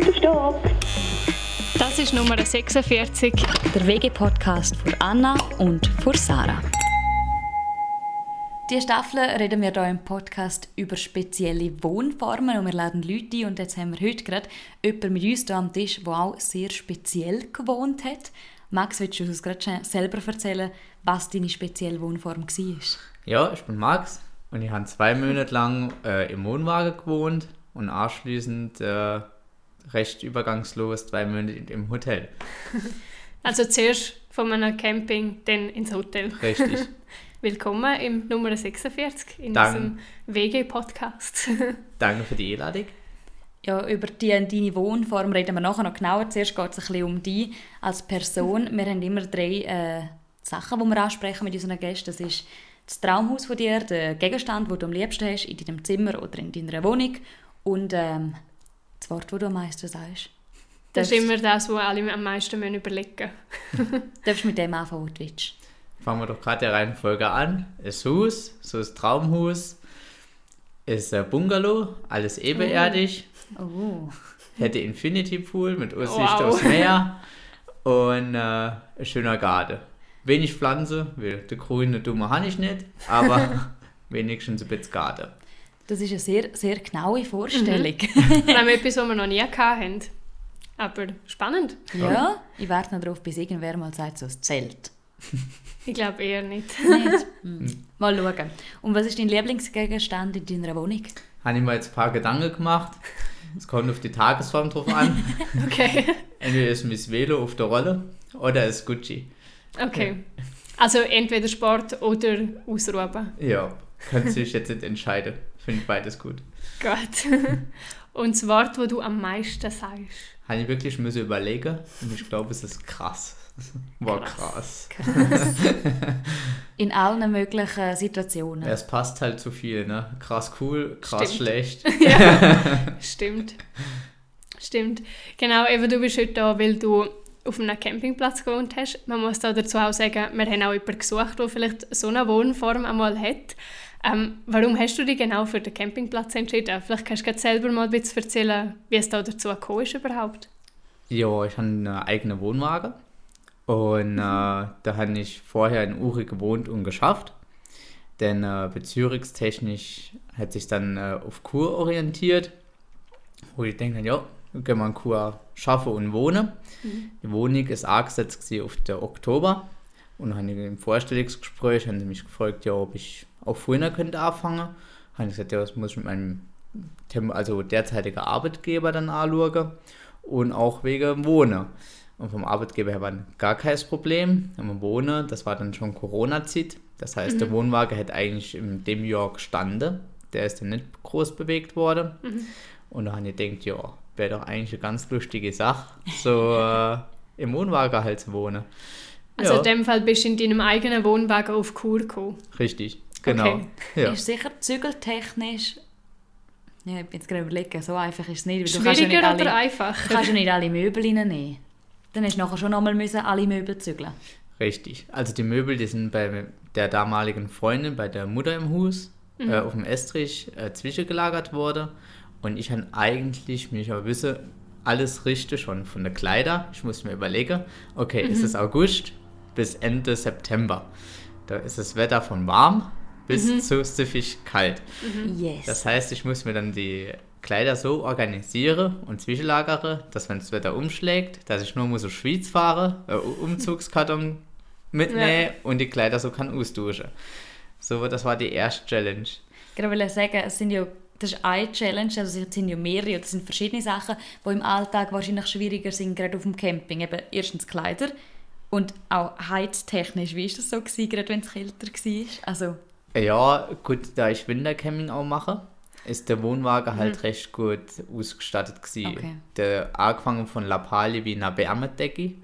Stock. Das ist Nummer 46. Der WG-Podcast für Anna und für Sarah. Diese Staffel reden wir hier im Podcast über spezielle Wohnformen und wir laden Leute ein. Und jetzt haben wir heute gerade jemanden mit uns hier am Tisch, der auch sehr speziell gewohnt hat. Max, willst du uns gerade selber erzählen, was deine spezielle Wohnform war? Ja, ich bin Max und ich habe zwei Monate lang äh, im Wohnwagen gewohnt und anschließend äh, recht übergangslos zwei Monate im Hotel. Also zuerst von einem Camping, dann ins Hotel. Richtig. Willkommen im Nummer 46 in Danke. diesem WG-Podcast. Danke für die Einladung. Ja, über die, deine Wohnform reden wir nachher noch genauer. Zuerst geht es ein bisschen um dich als Person. Wir haben immer drei äh, Sachen, die wir ansprechen mit unseren Gästen. Das ist das Traumhaus von dir, der Gegenstand, den du am liebsten hast, in deinem Zimmer oder in deiner Wohnung und ähm, das Wort, das du am meisten sagst. Das ist Darfst- immer das, was alle am meisten müssen überlegen Du darfst mit dem anfangen, was du willst. Fangen wir doch gerade der Reihenfolge an. Ist Haus, so ist Traumhaus, ist äh, Bungalow, alles ebenerdig, Oh. hätte Infinity Pool mit Aussicht Wow. aufs Meer und äh, ein schöner Garten. Wenig Pflanze, weil der grüne Dumme habe ich nicht, aber wenigstens ein bisschen Garten. Das ist eine sehr, sehr genaue Vorstellung. Vor allem etwas, was wir noch nie hatten. Aber spannend. ja, ich warte noch darauf, bis irgendwer mal sagt, so ein Zelt. Ich glaube eher nicht. Nicht? Hm. Mal schauen. Und was ist dein Lieblingsgegenstand in deiner Wohnung? Habe ich mir jetzt ein paar Gedanken gemacht. Es kommt auf die Tagesform drauf an. Okay. Entweder ist Miss Velo auf der Rolle oder ist Gucci. Okay. Also entweder Sport oder Ausruhen. Ja, kannst du dich jetzt nicht entscheiden. Finde ich beides gut. Gut. Und das Wort, das du am meisten sagst? Habe ich wirklich müssen überlegen und ich glaube, es ist krass. War krass. In allen möglichen Situationen. Ja, es passt halt zu viel, ne? Krass cool, krass Stimmt. schlecht. Stimmt. Stimmt. Genau, eben du bist heute da, weil du auf einem Campingplatz gewohnt hast. Man muss da dazu auch sagen, wir haben auch jemanden gesucht, der vielleicht so eine Wohnform einmal hat. Ähm, warum hast du dich genau für den Campingplatz entschieden? Vielleicht kannst du selber mal ein bisschen erzählen, wie es da dazu gekommen ist überhaupt. Ja, ich habe eine eigene Wohnwagen. Und äh, da habe ich vorher in Uri gewohnt und geschafft. Denn äh, bezirkstechnisch hat sich dann äh, auf Kur orientiert. Wo ich denke, ja, gehen wir in Kur schaffen und wohnen. Die Wohnung ist angesetzt auf den Oktober. Und dann habe ich im Vorstellungsgespräch haben sie mich gefragt, ja, ob ich auch früher könnte anfangen. Habe ich gesagt, ja, das muss ich mit meinem Tem also derzeitigen Arbeitgeber dann anschauen. Und auch wegen Wohnen. Und vom Arbeitgeber her war gar kein Problem. Am Wohnen, das war dann schon Corona-Zeit. Das heißt, der Wohnwagen hätte eigentlich in dem Jahr gestanden. Der ist dann nicht groß bewegt worden. Und da habe ich gedacht, ja, wäre doch eigentlich eine ganz lustige Sache, so äh, im Wohnwagen halt zu wohnen. Also ja, in dem Fall bist du in deinem eigenen Wohnwagen auf Kur gekommen. richtig, genau. Okay. Ja. Ist sicher zügeltechnisch. Ja, ich bin jetzt gerade überlegen, so einfach ist es nicht. du kannst ja nicht Schwieriger alle, oder du einfacher? kannst ja nicht alle Möbel reinnehmen. Dann hast du nachher schon nochmal müssen alle Möbel zügeln. Richtig. Also die Möbel, die sind bei der damaligen Freundin, bei der Mutter im Haus, äh, auf dem Estrich äh, zwischengelagert worden. Und ich habe eigentlich mich aber wissen, alles richtig schon von der Kleider. Ich muss mir überlegen, okay, es ist August bis Ende September. Da ist das Wetter von warm bis zu stiffig kalt. Yes. Das heißt, ich muss mir dann die Kleider so organisieren und zwischenlagere, dass wenn das Wetter umschlägt, dass ich nur muss auf Schweiz fahre, äh, Umzugskarton mitnehmen und die Kleider so kann ausduschen. So, das war die erste Challenge. gerade will sagen, es sind ja, das ist eine Challenge, also es sind ja mehrere, oder es sind verschiedene Sachen, die im Alltag wahrscheinlich schwieriger sind, gerade auf dem Camping. Eben erstens Kleider und auch heiztechnisch. Wie war das so, gewesen, gerade wenn es kälter war? Also, Ja, gut, da ich Wintercamping auch mache, ist der Wohnwagen halt recht gut ausgestattet gewesen. Okay. Der angefangen von Lappalie wie einer Wärmedecke,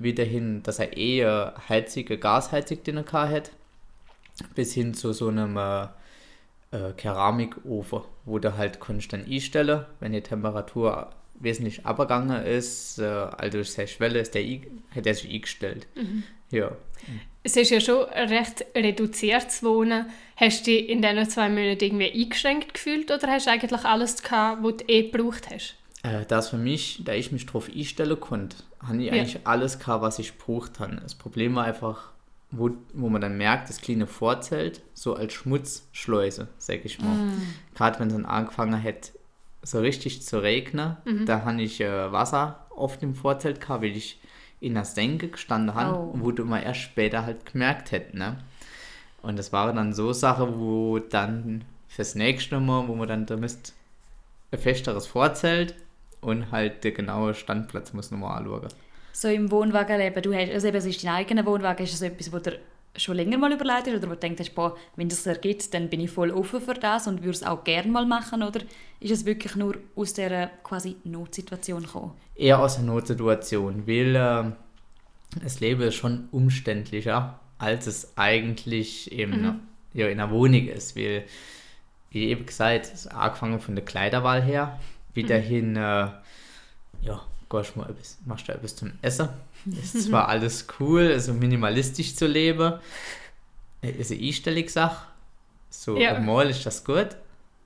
wieder hin, dass er eher heizige Gasheizung drin hat, bis hin zu so einem äh, äh, Keramikofen, wo du halt konstant einstellen, wenn die Temperatur wesentlich abgegangen ist, äh, also durch seine Schwelle ist der, hat er sich eingestellt. Ja. Es ist ja schon recht reduziert zu wohnen. Hast du dich in diesen zwei Monaten irgendwie eingeschränkt gefühlt oder hast du eigentlich alles gehabt, was du eh gebraucht hast? Äh, das für mich, da ich mich drauf einstellen konnte, habe ich Ja. eigentlich alles gehabt, was ich gebraucht habe. Das Problem war einfach, wo, wo man dann merkt, das kleine Vorzelt so als Schmutzschleuse, sag ich mal. Gerade wenn es dann angefangen hat, so richtig zu regnen, da habe ich äh, Wasser auf dem Vorzelt gehabt, weil ich in der Senke gestanden habe Oh. wo du mal erst später halt gemerkt hätte, ne? Und das waren dann so Sachen, wo dann fürs nächste Mal, wo man dann, da müsst ein festeres Vorzelt und halt der genaue Standplatz muss man mal anschauen. So im Wohnwagen leben, du hast, also eben, es ist dein eigener Wohnwagen, ist das etwas, wo du schon länger mal überlegt hast oder wo du denkst, boah, wenn das ergibt, dann bin ich voll offen für das und würde es auch gerne mal machen oder ist es wirklich nur aus dieser quasi Notsituation gekommen? Eher aus einer Notsituation, weil äh, das Leben ist schon umständlicher, als es eigentlich eben ja, in einer Wohnung ist. Weil, wie eben gesagt, es ist angefangen von der Kleiderwahl her, wieder hin, äh, ja, gehst mal etwas, machst du etwas zum Essen. Ist zwar alles cool, also minimalistisch zu leben, ist eine einstellige Sache. So, Ja. einmal ist das gut,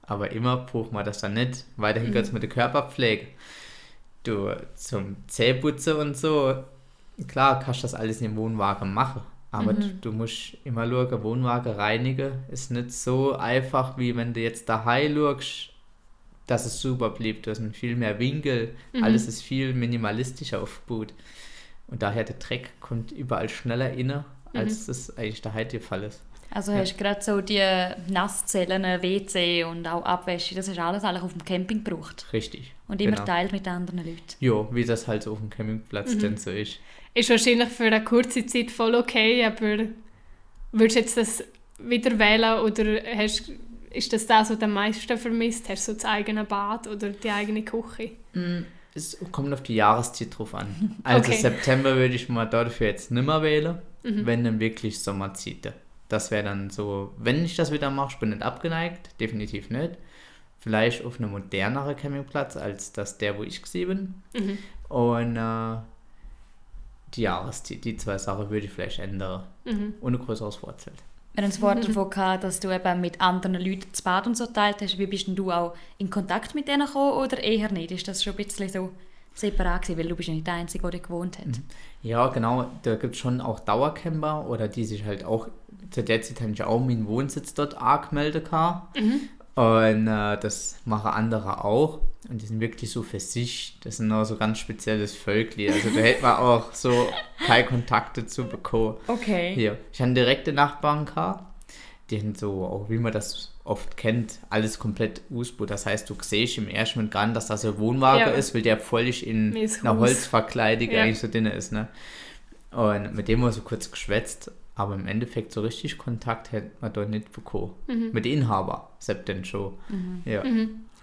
aber immer braucht man das dann nicht. Weiterhin geht es mit der Körperpflege. Du, zum Zähneputzen und so, klar, kannst du das alles im Wohnwagen machen. Aber du, du musst immer schauen, Wohnwagen reinigen ist nicht so einfach, wie wenn du jetzt daheim schaust, dass es super blieb. Du hast viel mehr Winkel, alles ist viel minimalistischer aufgebaut. Und daher der Dreck kommt überall schneller inne, als das eigentlich der Fall ist. Also Ja. hast du gerade so die Nasszellen, WC und auch Abwäsche, das hast du alles eigentlich auf dem Camping gebraucht Richtig. und immer Genau. teilt mit anderen Leuten. Ja, wie das halt so auf dem Campingplatz denn so ist. Ist wahrscheinlich für eine kurze Zeit voll okay, aber würdest du jetzt das wieder wählen oder hast, ist das das, was du am meisten vermisst? Hast du so das eigene Bad oder die eigene Küche? Es kommt auf die Jahreszeit drauf an. Also Okay. September würde ich mal dafür jetzt nimmer wählen, wenn dann wirklich Sommerzeit. Das wäre dann so, wenn ich das wieder mache, ich bin nicht abgeneigt, definitiv nicht. Vielleicht auf einem moderneren Campingplatz als das der, wo ich gesehen bin. Und äh, die Jahreszeit, die zwei Sachen würde ich vielleicht ändern. Und ein größeres Vorzelt. Wir haben es vorher davon gehabt, dass du eben mit anderen Leuten das Bad und so teilt hast. Wie bist denn du auch in Kontakt mit denen gekommen oder eher nicht? Ist das schon ein bisschen so separat gewesen, weil du bist ja nicht der Einzige, der gewohnt hat? Ja, genau. Da gibt es schon auch Dauercamper oder die sich halt auch, zu der Zeit habe ich auch meinen Wohnsitz dort angemeldet. gehabt. Und äh, das machen andere auch. Und die sind wirklich so für sich. Das sind auch so ganz spezielles Völkli. Also da hätte man auch so keine Kontakte zu bekommen. Okay. Hier, ich habe direkte Nachbarn gehabt. Die sind so, auch wie man das oft kennt, alles komplett Ausbau. Das heißt, du siehst im ersten Moment gar nicht, dass das ein Wohnwagen Ja. ist, weil der völlig in Mies einer. Holzverkleidung Ja. eigentlich so drin ist. Ne? Und mit dem haben wir so kurz geschwätzt. Aber im Endeffekt so richtig Kontakt hätte man dort nicht bekommen. Mhm. Mit Inhaber, selbst dann schon. Ja.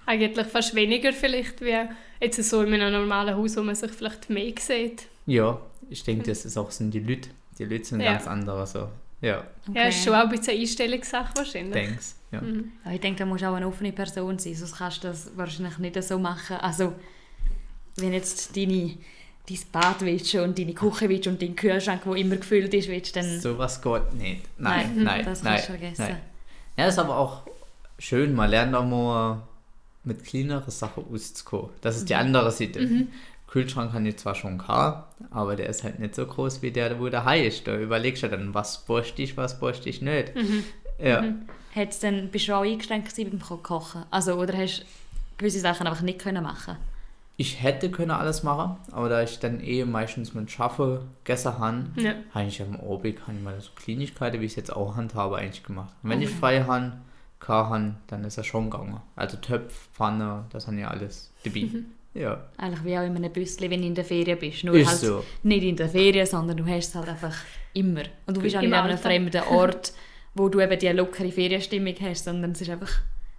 Eigentlich fast weniger vielleicht, wie jetzt so in einem normalen Haus, wo man sich vielleicht mehr sieht. ja, ich denke, das ist auch sind die Leute. Die Leute sind Ja. ganz andere so. Ja, Ja, ist schon auch ein bisschen eine Einstellungssache wahrscheinlich. denkst. Ja. Ja, ich denke, da musst du auch eine offene Person sein, sonst kannst du das wahrscheinlich nicht so machen. Also, wenn jetzt deine, dein Bad willst und deine Küche willst und dein Kühlschrank, der immer gefüllt ist, willst, dann... Sowas geht nicht. Nein, Nein, nein, das nein. kannst du vergessen. Nein. Ja, ist aber auch schön, man lernt auch mal mit kleineren Sachen auszukommen. Das ist die andere Seite. Kühlschrank kann ich zwar schon gehabt, aber der ist halt nicht so groß wie der, wo der Hai ist. Da überlegst du dann, was bräuchte ich, was bräuchte ich nicht. Ja. Hat's denn, bist du auch eingeschränkt beim Ko- Kochen? Also, oder hast du gewisse Sachen einfach nicht können machen Ich hätte können alles machen, aber da ich dann eh meistens mit Schaffe gegessen habe, Ja. habe ich am Obig habe ich mal so Kleinigkeiten, wie ich es jetzt auch handhabe, eigentlich gemacht. Und wenn ich frei habe, kann habe, dann ist er schon gegangen. Also Töpf, Pfanne, das haben ja alles dabei. Ja, Eigentlich wie auch in einem Büsschen, wenn du in der Ferien bist. Nur ist halt so. nicht in der Ferien, sondern du hast es halt einfach immer. Und du bist auch nicht an einem fremden Ort, wo du eben die lockere Ferienstimmung hast, sondern es ist einfach,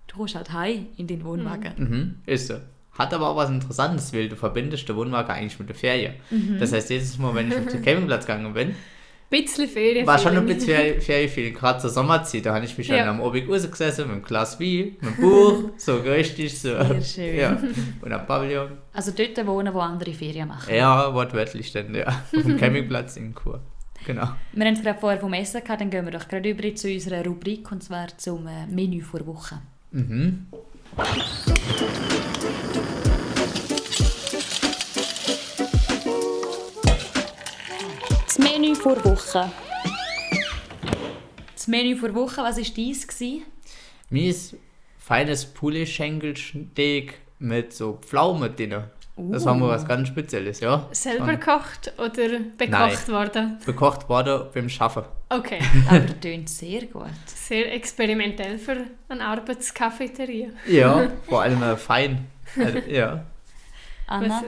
du kommst halt heim in deinen Wohnwagen. Mhm, ist so. Hat aber auch was Interessantes, weil du verbindest den Wohnwagen eigentlich mit der Ferien. Das heißt, jedes Mal, wenn ich auf den Campingplatz gegangen bin, bisschen Ferien. war schon ein bisschen Ferien- Ferienfeeling, gerade zur Sommerzeit. Da habe ich mich schon Ja. am Obig rausgesessen mit einem Glas Wein, mit einem Buch, so richtig, so. Sehr schön. Ja, und am Pavillon. Also dort wohnen, wo andere Ferien machen. Ja, wortwörtlich dann, ja. Auf dem Campingplatz in Chur. Genau. Wir haben es gerade vorher vom Essen gehabt, dann gehen wir doch gerade über zu unserer Rubrik, und zwar zum äh, Menü vor Woche. Mhm. Vor Woche. Das Menü vor Woche, was war dies? gewesen? Mies feines Poulet-Schenkelsteak mit so Pflaumen drin. Das war mal was ganz Spezielles, ja. Selber gekocht oder bekocht worden? bekocht worden beim Schaffen. Okay, Aber tönt sehr gut. sehr experimentell für eine Arbeitskafeteria. Ja, vor allem äh, fein. Also, ja. Anna? Was,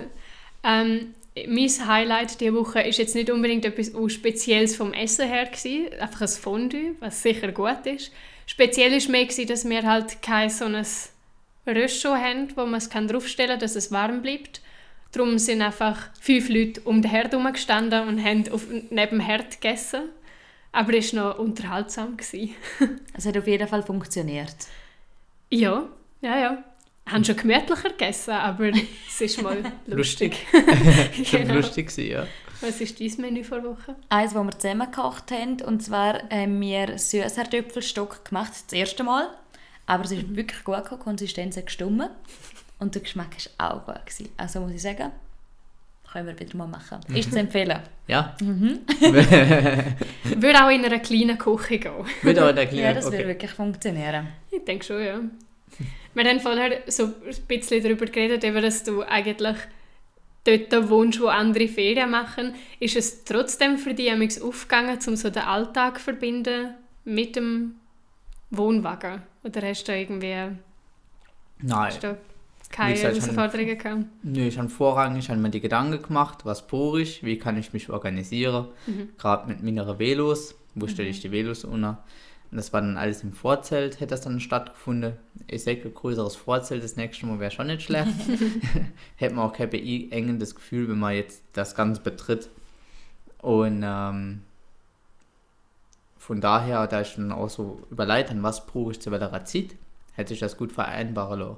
ähm, mein Highlight diese Woche ist jetzt nicht unbedingt etwas Spezielles vom Essen her gewesen, einfach ein Fondue, was sicher gut ist. Speziell ist mehr gewesen, dass wir halt kein so ein Röschel haben, wo man es kann draufstellen kann, dass es warm bleibt. Darum sind einfach fünf Leute um den Herd herum gestanden und haben auf, neben dem Herd gegessen. Aber es war noch unterhaltsam. Es hat auf jeden Fall funktioniert. Ja, ja, ja. Haben schon gemütlicher gegessen, aber es ist mal lustig. Schon Genau. lustig gewesen, ja. Was ist dein Menü vor Woche? Eins, das wir zusammen gekocht haben, und zwar haben wir Süßkartoffelstock gemacht, das erste Mal. Aber es ist wirklich gut gekommen, die Konsistenz hat gestimmt. Und der Geschmack war auch gut. Gewesen. Also muss ich sagen, können wir wieder mal machen. Ist zu empfehlen. Ja. Würde auch in einer kleinen Küche gehen. Wieder in der kleinen, Ja, das würde okay. wirklich funktionieren. Ich denke schon, ja. Wir haben vorher so ein bisschen darüber geredet, eben, dass du eigentlich dort wohnst, wo andere Ferien machen. Ist es trotzdem für dich amigs aufgegangen, um so den Alltag zu verbinden mit dem Wohnwagen? Oder hast du irgendwie Nein. hast du keine gesagt, Herausforderungen gehabt? Nö, ich habe vorrangig hab mir die Gedanken gemacht, was brauche ich, wie kann ich mich organisieren, gerade mit meinen Velos, wo stelle ich die Velos unter. Und das war dann alles im Vorzelt, hätte das dann stattgefunden. Ich ein größeres Vorzelt das nächste Mal wäre schon nicht schlecht. Hätte man auch kein beengendes Gefühl, wenn man jetzt das Ganze betritt. Und ähm, von daher, da ich dann auch so überleiten, was brauche ich zu welcher Zeit, hätte ich das gut vereinbaren lassen.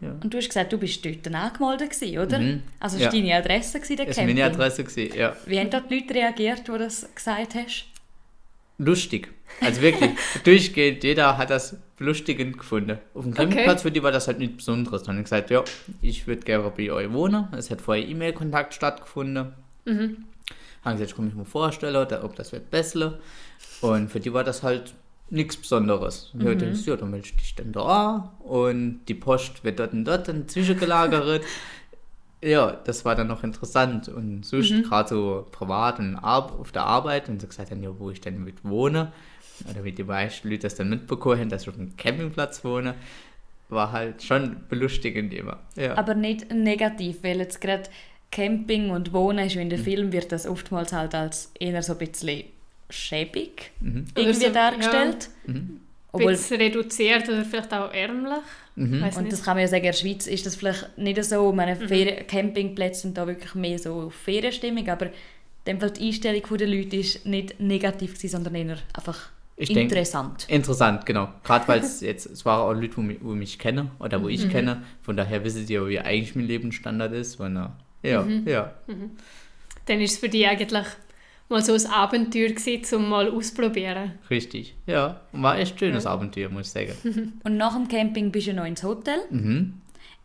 Ja. Und du hast gesagt, du bist dort angemeldet, gewesen, oder? Mhm. Also Ja. war deine Adresse, gewesen, der Das war Camping. meine Adresse, gewesen, ja. Wie haben dort die Leute reagiert, die das gesagt hast? Lustig. Also wirklich, durchgehend, jeder hat das belustigend gefunden. Auf dem Campingplatz für die war das halt nichts Besonderes. Dann haben die gesagt, ja, ich würde gerne bei euch wohnen. Es hat vorher E-Mail-Kontakt stattgefunden. Mhm. Haben gesagt, ich kann mich mal vorstellen, ob das wird besser. Und für die war das halt nichts Besonderes. Und denkst du, ja, dann melde ich dich dann da und die Post wird dort und dort dann zwischengelagert. ja, das war dann noch interessant. Und sonst gerade so privat und auf der Arbeit und so gesagt haben, ja, wo ich denn mit wohne. Oder wie die meisten Leute das dann mitbekommen haben, dass ich auf einem Campingplatz wohne, war halt schon belustigend immer. Ja. Aber nicht negativ, weil jetzt gerade Camping und Wohnen ist, wie in den Filmen wird das oftmals halt als eher so ein bisschen schäbig Mhm. Oder irgendwie so, dargestellt. Mhm. Ein Obwohl, bisschen reduziert oder vielleicht auch ärmlich. Mhm. Und nicht. das kann man ja sagen, in der Schweiz ist das vielleicht nicht so, meine Ferien Campingplätze sind da wirklich mehr so auf Ferienstimmung, aber in dem Fall die Einstellung der Leute ist nicht negativ gewesen, sondern eher einfach Ich denk- interessant. Interessant, genau. Gerade weil es jetzt, es waren auch Leute, wo mich, wo mich kennen oder wo Mhm. ich kenne. Von daher wissen sie ja, wie eigentlich mein Lebensstandard ist. Von, ja, Mhm. ja. Dann ist es für dich eigentlich mal so ein Abenteuer gewesen, um mal auszuprobieren. Richtig. Ja, und war echt schönes Abenteuer, muss ich sagen. Und nach dem Camping bist du noch ins Hotel. Mhm.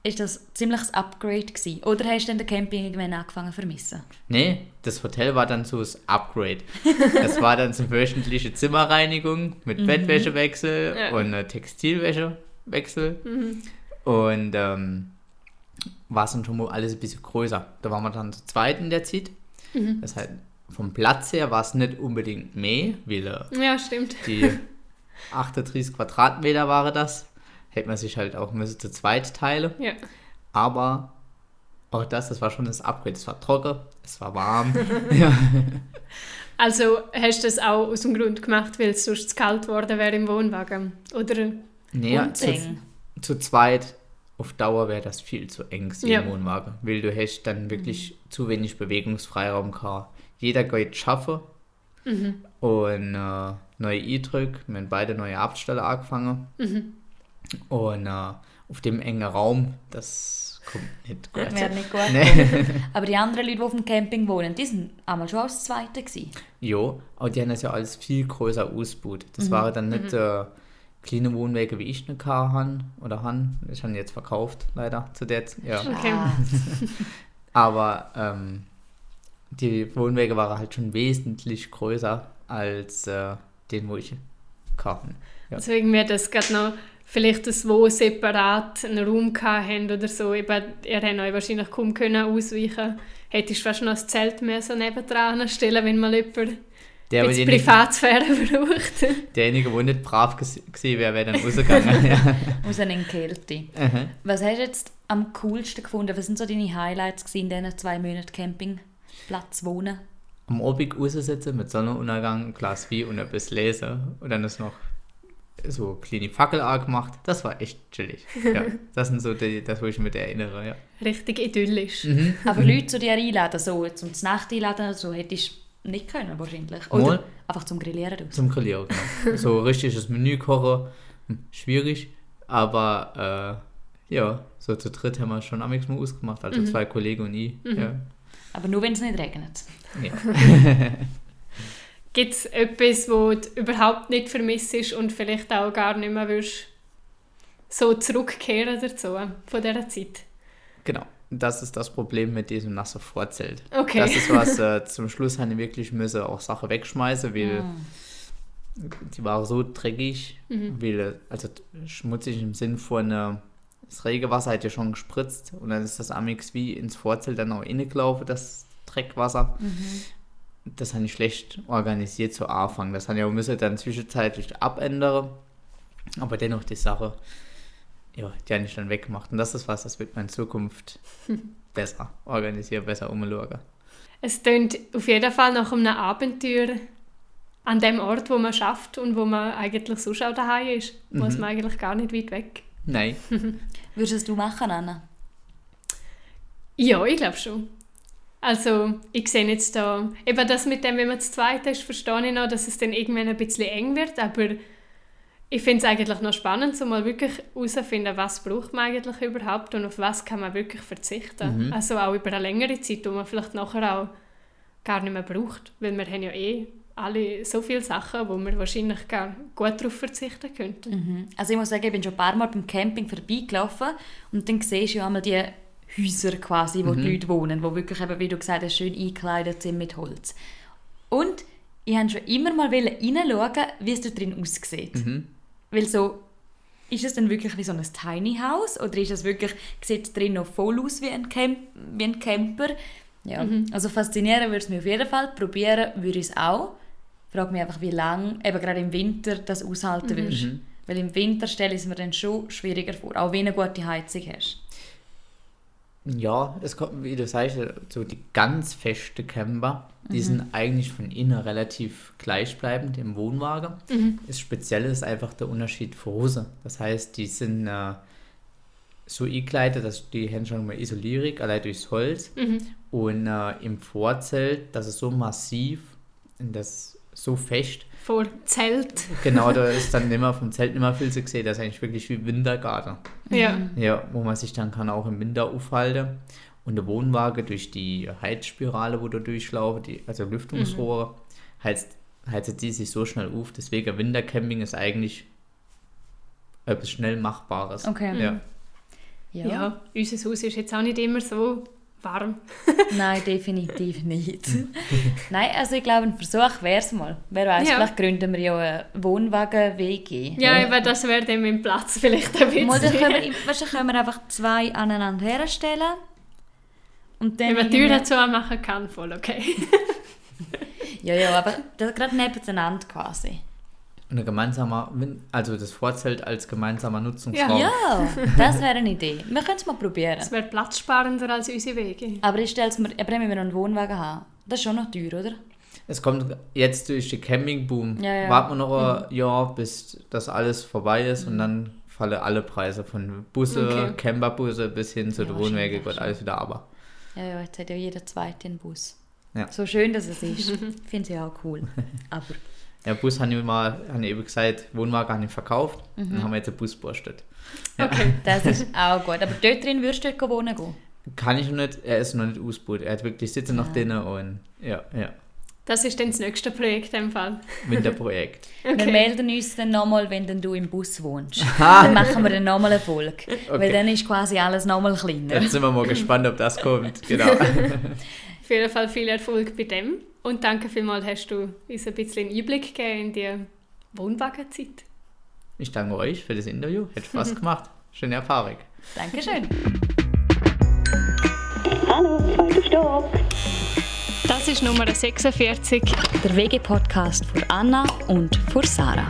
Ist das ziemlich das Upgrade gewesen? Oder hast du dann den Camping irgendwann angefangen zu vermissen? Nee, das Hotel war dann so das Upgrade. Das war dann so wöchentliche Zimmerreinigung mit Bettwäschewechsel Ja. und Textilwäschewechsel. Und ähm, war es dann schon mal alles ein bisschen größer. Da waren wir dann zu zweit in der Zeit. Das heißt, vom Platz her war es nicht unbedingt mehr, weil äh, Ja, stimmt. die 38 Quadratmeter waren das. Hätte man sich halt auch müssen zu zweit teilen. Ja. Aber auch das, das war schon das Upgrade. Es war trocken, es war warm. ja. Also hast du das auch aus dem Grund gemacht, weil es sonst zu kalt geworden wäre im Wohnwagen? Oder? Nee, Und zu, eng. zu zweit auf Dauer wäre das viel zu eng im Ja. Wohnwagen. Weil du hast dann wirklich zu wenig Bewegungsfreiraum gehabt. Jeder geht schaffen. Und äh, neue Eindrücke, wir haben beide neue Abstelle angefangen. Und äh, auf dem engen Raum, das kommt nicht gut. Wäre nicht gut. Nee. Aber die anderen Leute, die auf dem Camping wohnen, die sind einmal schon als Zweite gewesen. Jo, aber die haben das ja alles viel größer ausgebaut. Das waren dann nicht äh, kleine Wohnwege, wie ich eine K han oder han. Ich habe jetzt verkauft, leider, zu der Z- ja. Okay. Ah, Aber ähm, die Wohnwege waren halt schon wesentlich größer als äh, den, wo ich kaufen. Ja. Also irgendwie, dass gerade noch vielleicht das wo separat einen Raum hatten oder so. Eben, ihr habt euch wahrscheinlich kaum können ausweichen Hättest du fast noch ein Zelt mehr so nebendran stellen wenn mal jemand Der, jetzt Privatsphäre braucht. derjenige, der nicht brav gewesen wäre, wäre dann rausgegangen. ja. Aus einer Kälte. Mhm. Was hast du jetzt am coolsten gefunden? Was sind so deine Highlights in diesen zwei Monaten Campingplatz wohnen? Am Obig raussitzen mit Sonnenuntergang, ein Glas Wein und ein bisschen lesen. Und dann ist noch so eine kleine Fackel gemacht. Das war echt chillig. Ja, das sind so die, das, wo ich mich erinnere. Ja. Richtig idyllisch. Mhm. Aber Leute zu dir einladen, so zum Nacht einladen, so hättest du nicht können wahrscheinlich. Oder Mal. einfach zum Grillieren raus. Zum Grillieren, genau. So richtiges Menü kochen, hm, schwierig. Aber äh, ja, so zu dritt haben wir schon am mal ausgemacht. Also zwei Kollegen und ich. Ja. Aber nur wenn es nicht regnet. Ja. Gibt es etwas, wo du überhaupt nicht vermisst und vielleicht auch gar nicht mehr willst, so zurückkehren dazu, von dieser Zeit? Genau. Das ist das Problem mit diesem nassen Vorzelt. Okay. Das ist was, äh, zum Schluss habe ich wirklich müssen auch Sachen wegschmeißen, weil die waren so dreckig, weil, äh, also schmutzig im Sinn von, das Regenwasser hat ja schon gespritzt und dann ist das Amix wie ins Vorzelt dann auch innegelaufen, das Dreckwasser. Das habe ich schlecht organisiert zu Anfang. Das habe ich auch müssen dann zwischenzeitlich abändern, aber dennoch die Sache, ja, die habe ich dann weggemacht. Und das ist was, das wird man in Zukunft besser organisieren, besser umschauen. Es klingt auf jeden Fall nach einem Abenteuer an dem Ort, wo man schafft und wo man eigentlich sonst auch daheim ist. Muss man eigentlich gar nicht weit weg. Nein. Würdest du machen, Anna? Ja, ich glaube schon. Also, ich sehe jetzt da, eben das mit dem, wenn man zu zweit ist, verstehe ich noch, dass es dann irgendwann ein bisschen eng wird, aber ich finde es eigentlich noch spannend, so mal wirklich herauszufinden, was braucht man eigentlich überhaupt und auf was kann man wirklich verzichten. Also auch über eine längere Zeit, wo man vielleicht nachher auch gar nicht mehr braucht, weil wir haben ja eh alle so viele Sachen, wo wir wahrscheinlich gar gut darauf verzichten könnten. Also ich muss sagen, ich bin schon ein paar Mal beim Camping vorbeigelaufen und dann siehst du ja einmal die Häuser quasi, wo die Leute wohnen, wo wirklich eben, wie du gesagt hast, schön eingekleidet sind mit Holz. Und ich wollte schon immer mal reinschauen, wie es da drin aussieht. Weil so, ist es dann wirklich wie so ein Tiny House oder ist es wirklich, sieht es drin noch voll aus wie ein, Camp, wie ein Camper? Ja, also faszinieren würde es mich auf jeden Fall, probieren würde ich es auch. Ich frage mich einfach, wie lange, eben gerade im Winter, das aushalten würdest. Weil im Winter stelle ich es mir dann schon schwieriger vor, auch wenn du eine gute Heizung hast. Ja, es kommt, wie du sagst, so die ganz feste Camper, die sind eigentlich von innen relativ gleichbleibend im Wohnwagen. Das Spezielle ist einfach der Unterschied für Hose. Das heißt, die sind äh, so eingekleidet, dass die haben schon mal Isolierung, allein durchs Holz. Und äh, im Vorzelt, das ist so massiv und das so fest. Vor Zelt. Genau, da ist dann nimmer vom Zelt nicht mehr viel zu sehen. Das ist eigentlich wirklich wie Wintergarten. Ja. Ja, wo man sich dann kann auch im Winter aufhalten. Und der Wohnwagen durch die Heizspirale, wo da durchlaufen, die, also Lüftungsrohre, heizt, heizet die sich so schnell auf. Deswegen Wintercamping ist eigentlich etwas schnell Machbares. Okay. Ja. Ja. unser Haus ist jetzt auch nicht immer so warm. Nein, definitiv nicht. Nein, also ich glaube, ein Versuch wäre es mal. Wer weiß, Ja. vielleicht gründen wir ja eine Wohnwagen-WG. Ja, eben, das wäre dann mein Platz vielleicht ein bisschen. Mal, dann können wir, dann können wir einfach zwei aneinander herstellen. Und dann Wenn man Türen zu machen kann, voll okay. Ja, ja, aber das gerade nebeneinander quasi. Und ein gemeinsamer, Win- also das Vorzelt als gemeinsamer Nutzungsraum. Ja, das wäre eine Idee. Wir können es mal probieren. Das wäre platzsparender als unsere Wege. Aber ich stelle es mir, aber müssen wir noch einen Wohnwagen haben. Das ist schon noch teuer, oder? Es kommt jetzt durch den Campingboom. Ja, ja. Warten wir noch ein Jahr, bis das alles vorbei ist und dann fallen alle Preise von Busse, Okay. Camperbusse bis hin zu Ja, den Wohnwegen, Gott, alles wieder aber. Ja, ja, jetzt hat ja jeder zweite einen Bus. Ja. So schön, dass es ist. Finde ich auch cool. Aber Ja, Bus habe ich mal, habe ich eben gesagt, Wohnwagen habe ich verkauft, Mhm. dann haben wir jetzt einen Bus borstet. Okay. das ist auch gut. Aber dort drin würdest du dort wohnen gehen? Kann ich noch nicht, er ist noch nicht ausgebaut. Er hat wirklich Sitze noch drin und ja, ja, Das ist dann das nächste Projekt dem Fall. Winterprojekt. Wir Okay. melden uns dann nochmal, wenn dann du im Bus wohnst. dann machen wir dann nochmal eine Folge. Weil Okay. dann ist quasi alles nochmal kleiner. Jetzt sind wir mal gespannt, ob das kommt. Genau. Auf jeden Fall viel Erfolg bei dem. Und danke vielmals, hast du uns ein bisschen einen Einblick gegeben in die Wohnwagenzeit. Ich danke euch für das Interview. Hat Spaß gemacht. Schöne Erfahrung. Dankeschön. Hallo, zweiter Stock. Das ist Nummer 46. Der WG-Podcast für Anna und für Sarah.